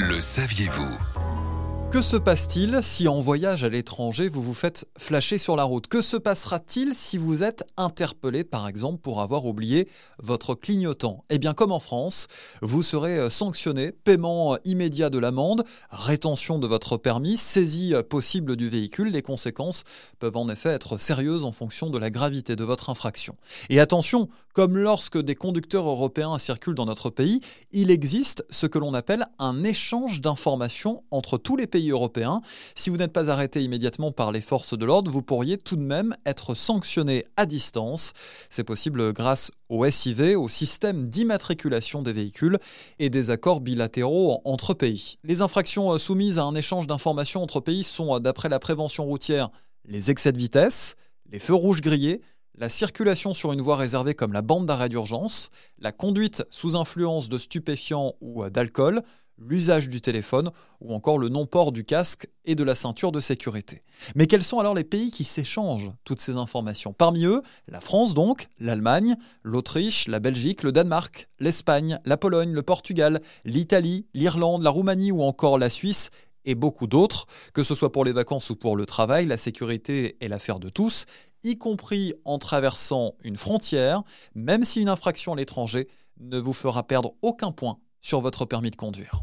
Le saviez-vous? Que se passe-t-il si en voyage à l'étranger vous vous faites flasher sur la route? Que se passera-t-il si vous êtes interpellé par exemple pour avoir oublié votre clignotant? Eh bien comme en France, vous serez euh, sanctionné, paiement euh, immédiat de l'amende, rétention de votre permis, saisie euh, possible du véhicule. Les conséquences peuvent en effet être sérieuses en fonction de la gravité de votre infraction. Et attention, comme lorsque des conducteurs européens circulent dans notre pays, il existe ce que l'on appelle un échange d'informations entre tous les pays européen. Si vous n'êtes pas arrêté immédiatement par les forces de l'ordre, vous pourriez tout de même être sanctionné à distance. C'est possible grâce au SIV, au système d'immatriculation des véhicules et des accords bilatéraux entre pays. Les infractions soumises à un échange d'informations entre pays sont, d'après la prévention routière, les excès de vitesse, les feux rouges grillés, la circulation sur une voie réservée comme la bande d'arrêt d'urgence, la conduite sous influence de stupéfiants ou d'alcool, l'usage du téléphone ou encore le non-port du casque et de la ceinture de sécurité. Mais quels sont alors les pays qui s'échangent toutes ces informations? Parmi eux, la France donc, l'Allemagne, l'Autriche, la Belgique, le Danemark, l'Espagne, la Pologne, le Portugal, l'Italie, l'Irlande, la Roumanie ou encore la Suisse et beaucoup d'autres, que ce soit pour les vacances ou pour le travail, la sécurité est l'affaire de tous, y compris en traversant une frontière, même si une infraction à l'étranger ne vous fera perdre aucun point sur votre permis de conduire.